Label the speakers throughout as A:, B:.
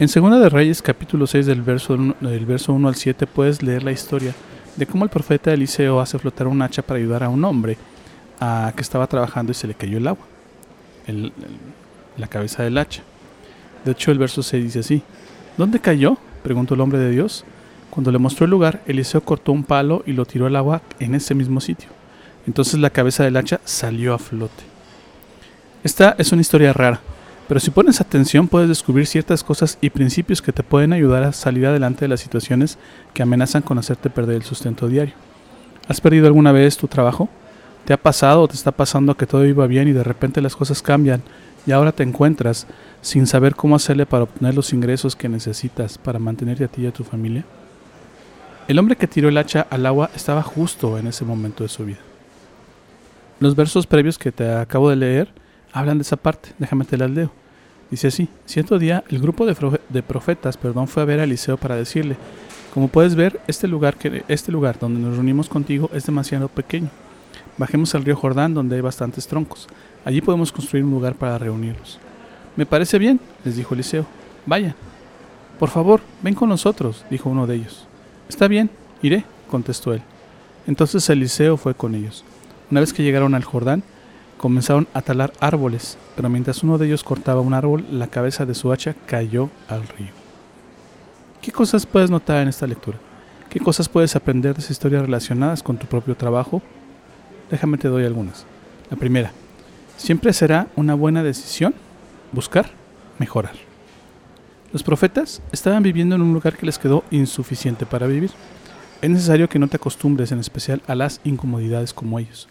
A: En Segunda de Reyes capítulo 6 del verso, del verso 1 al 7 puedes leer la historia de cómo el profeta Eliseo hace flotar un hacha para ayudar a un hombre a, que estaba trabajando y se le cayó el agua, el, la cabeza del hacha. De hecho el verso 6 dice así, ¿dónde cayó? preguntó el hombre de Dios. Cuando le mostró el lugar, Eliseo cortó un palo y lo tiró al agua en ese mismo sitio. Entonces la cabeza del hacha salió a flote. Esta es una historia rara, pero si pones atención puedes descubrir ciertas cosas y principios que te pueden ayudar a salir adelante de las situaciones que amenazan con hacerte perder el sustento diario. ¿Has perdido alguna vez tu trabajo? ¿Te ha pasado o te está pasando que todo iba bien y de repente las cosas cambian y ahora te encuentras sin saber cómo hacerle para obtener los ingresos que necesitas para mantenerte a ti y a tu familia? El hombre que tiró el hacha al agua estaba justo en ese momento de su vida. Los versos previos que te acabo de leer hablan de esa parte, déjame te las leo. Dice así, cierto día el grupo de, profetas perdón, fue a ver a Eliseo para decirle, como puedes ver, este lugar, que, este lugar donde nos reunimos contigo es demasiado pequeño. Bajemos al río Jordán donde hay bastantes troncos. Allí podemos construir un lugar para reunirnos. Me parece bien, les dijo Eliseo. Vayan. Por favor, ven con nosotros, dijo uno de ellos. Está bien, iré, contestó él. Entonces Eliseo fue con ellos. Una vez que llegaron al Jordán, comenzaron a talar árboles, pero mientras uno de ellos cortaba un árbol, la cabeza de su hacha cayó al río. ¿Qué cosas puedes notar en esta lectura? ¿Qué cosas puedes aprender de esa historia relacionadas con tu propio trabajo? Déjame te doy algunas. La primera, siempre será una buena decisión buscar mejorar. Los profetas estaban viviendo en un lugar que les quedó insuficiente para vivir. Es necesario que no te acostumbres en especial a las incomodidades como ellos.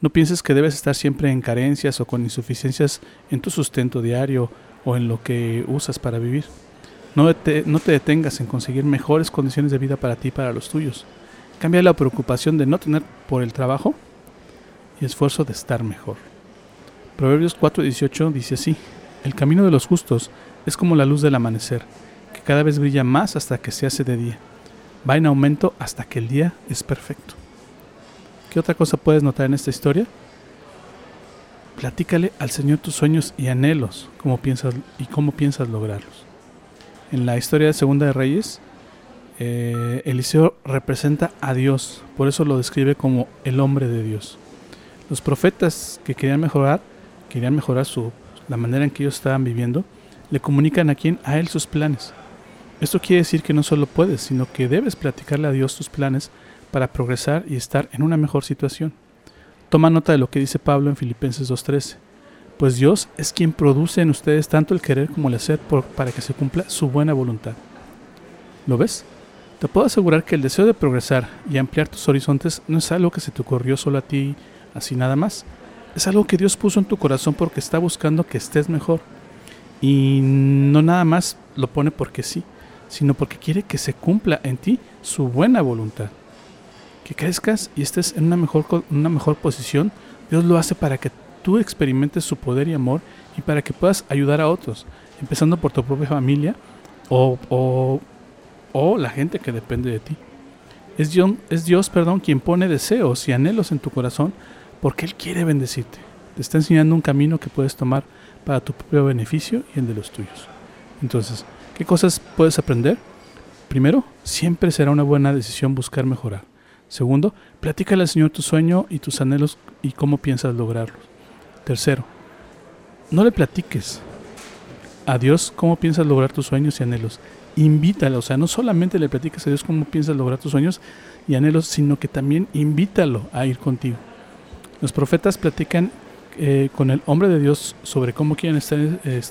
A: No pienses que debes estar siempre en carencias o con insuficiencias en tu sustento diario o en lo que usas para vivir. No te, detengas en conseguir mejores condiciones de vida para ti y para los tuyos. Cambia la preocupación de no tener por el trabajo y esfuerzo de estar mejor. Proverbios 4:18 dice así, el camino de los justos es como la luz del amanecer, que cada vez brilla más hasta que se hace de día. Va en aumento hasta que el día es perfecto. ¿Qué otra cosa puedes notar en esta historia? Platícale al Señor tus sueños y anhelos cómo piensas, y cómo piensas lograrlos. En la historia de Segunda de Reyes, eh, Eliseo representa a Dios, por eso lo describe como el hombre de Dios. Los profetas que querían mejorar, querían mejorar su, la manera en que ellos estaban viviendo, le comunican a quien a él sus planes. Esto quiere decir que no solo puedes, sino que debes platicarle a Dios tus planes para progresar y estar en una mejor situación. Toma nota de lo que dice Pablo en Filipenses 2.13. Pues Dios es quien produce en ustedes tanto el querer como el hacer para que se cumpla su buena voluntad. ¿Lo ves? Te puedo asegurar que el deseo de progresar y ampliar tus horizontes no es algo que se te ocurrió solo a ti así nada más. Es algo que Dios puso en tu corazón porque está buscando que estés mejor. Y no nada más lo pone porque sí, sino porque quiere que se cumpla en ti su buena voluntad que crezcas y estés en una mejor, una mejor posición, Dios lo hace para que tú experimentes su poder y amor y para que puedas ayudar a otros, empezando por tu propia familia o, o, o la gente que depende de ti. Es Dios, es Dios perdón, quien pone deseos y anhelos en tu corazón porque Él quiere bendecirte. Te está enseñando un camino que puedes tomar para tu propio beneficio y el de los tuyos. Entonces, ¿qué cosas puedes aprender? Primero, siempre será una buena decisión buscar mejorar. Segundo, platícale al Señor tu sueño y tus anhelos y cómo piensas lograrlos. Tercero, no le platiques a Dios cómo piensas lograr tus sueños y anhelos. Invítalo, o sea, no solamente le platiques a Dios cómo piensas lograr tus sueños y anhelos, sino que también invítalo a ir contigo. Los profetas platican eh, con el hombre de Dios sobre cómo quieren estar, eh,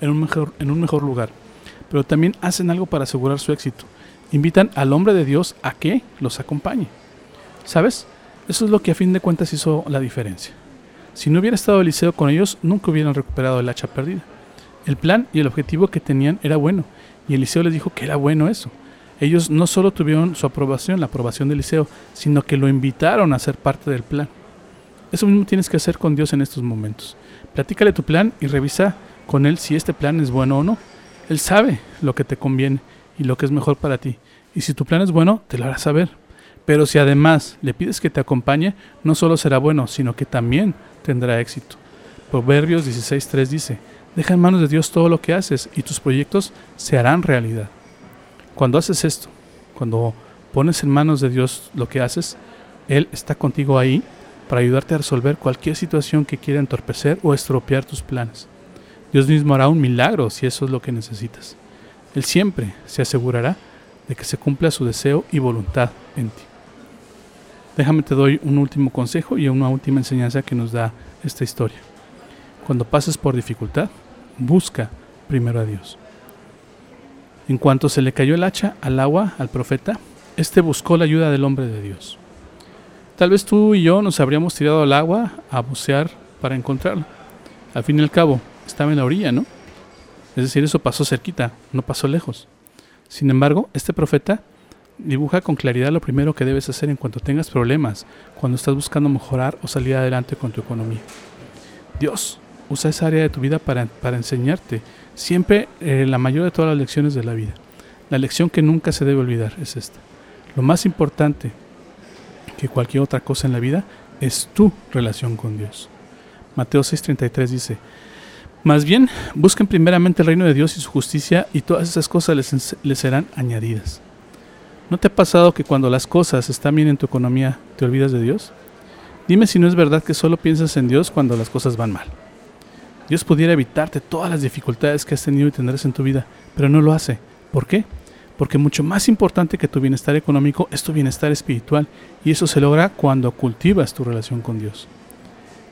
A: en un mejor lugar, pero también hacen algo para asegurar su éxito invitan al hombre de Dios a que los acompañe. ¿Sabes? Eso es lo que a fin de cuentas hizo la diferencia. Si no hubiera estado Eliseo con ellos, nunca hubieran recuperado el hacha perdida. El plan y el objetivo que tenían era bueno, y Eliseo les dijo que era bueno eso. Ellos no solo tuvieron su aprobación, la aprobación de Eliseo, sino que lo invitaron a ser parte del plan. Eso mismo tienes que hacer con Dios en estos momentos. Platícale tu plan y revisa con Él si este plan es bueno o no. Él sabe lo que te conviene y lo que es mejor para ti. Y si tu plan es bueno, te lo hará saber. Pero si además le pides que te acompañe, no solo será bueno, sino que también tendrá éxito. Proverbios 16.3 dice, deja en manos de Dios todo lo que haces y tus proyectos se harán realidad. Cuando haces esto, cuando pones en manos de Dios lo que haces, Él está contigo ahí para ayudarte a resolver cualquier situación que quiera entorpecer o estropear tus planes. Dios mismo hará un milagro si eso es lo que necesitas. Él siempre se asegurará de que se cumpla su deseo y voluntad en ti. Déjame te doy un último consejo y una última enseñanza que nos da esta historia. Cuando pases por dificultad, busca primero a Dios. En cuanto se le cayó el hacha al agua al profeta, éste buscó la ayuda del hombre de Dios. Tal vez tú y yo nos habríamos tirado al agua a bucear para encontrarlo. Al fin y al cabo, estaba en la orilla, ¿no? Es decir, eso pasó cerquita, no pasó lejos. Sin embargo, este profeta dibuja con claridad lo primero que debes hacer en cuanto tengas problemas, cuando estás buscando mejorar o salir adelante con tu economía. Dios usa esa área de tu vida para, enseñarte siempre eh, la mayor de todas las lecciones de la vida. La lección que nunca se debe olvidar es esta. Lo más importante que cualquier otra cosa en la vida es tu relación con Dios. Mateo 6:33 dice, más bien, busquen primeramente el reino de Dios y su justicia y todas esas cosas les, serán añadidas. ¿No te ha pasado que cuando las cosas están bien en tu economía te olvidas de Dios? Dime si no es verdad que solo piensas en Dios cuando las cosas van mal. Dios pudiera evitarte todas las dificultades que has tenido y tendrás en tu vida, pero no lo hace. ¿Por qué? Porque mucho más importante que tu bienestar económico es tu bienestar espiritual y eso se logra cuando cultivas tu relación con Dios.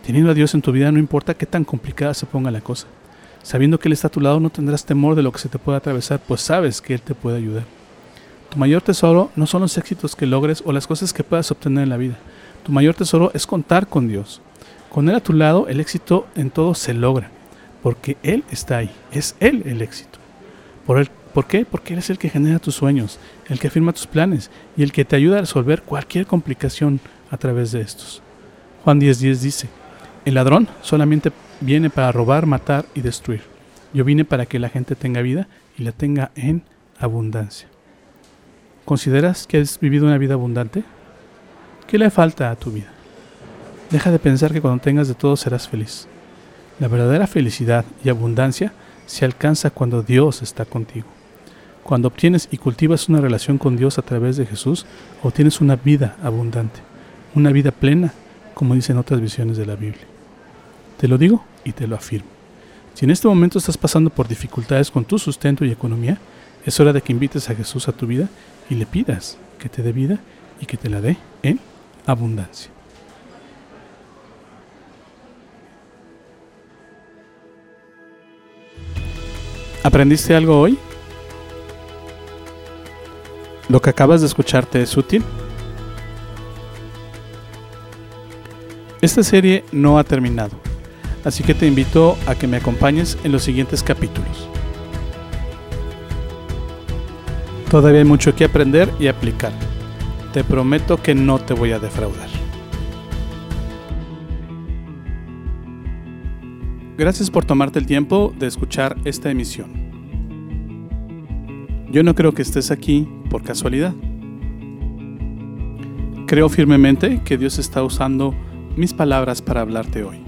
A: Teniendo a Dios en tu vida no importa qué tan complicada se ponga la cosa. Sabiendo que Él está a tu lado no tendrás temor de lo que se te pueda atravesar, pues sabes que Él te puede ayudar. Tu mayor tesoro no son los éxitos que logres o las cosas que puedas obtener en la vida. Tu mayor tesoro es contar con Dios. Con Él a tu lado, el éxito en todo se logra, porque Él está ahí. Es Él el éxito. ¿Por, él, ¿Por qué? Porque Él es el que genera tus sueños, el que afirma tus planes y el que te ayuda a resolver cualquier complicación a través de estos. Juan 10.10 dice, el ladrón solamente viene para robar, matar y destruir. Yo vine para que la gente tenga vida y la tenga en abundancia. ¿Consideras que has vivido una vida abundante? ¿Qué le falta a tu vida? Deja de pensar que cuando tengas de todo serás feliz. La verdadera felicidad y abundancia se alcanza cuando Dios está contigo. Cuando obtienes y cultivas una relación con Dios a través de Jesús, obtienes una vida abundante, una vida plena, como dicen otras visiones de la Biblia. Te lo digo y te lo afirmo. Si en este momento estás pasando por dificultades con tu sustento y economía, es hora de que invites a Jesús a tu vida y le pidas que te dé vida y que te la dé en abundancia. ¿Aprendiste algo hoy? ¿Lo que acabas de escucharte es útil? Esta serie no ha terminado así que te invito a que me acompañes en los siguientes capítulos. Todavía hay mucho que aprender y aplicar. Te prometo que no te voy a defraudar. Gracias por tomarte el tiempo de escuchar esta emisión. Yo no creo que estés aquí por casualidad. Creo firmemente que Dios está usando mis palabras para hablarte hoy.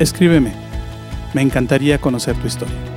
A: Escríbeme. Me encantaría conocer tu historia.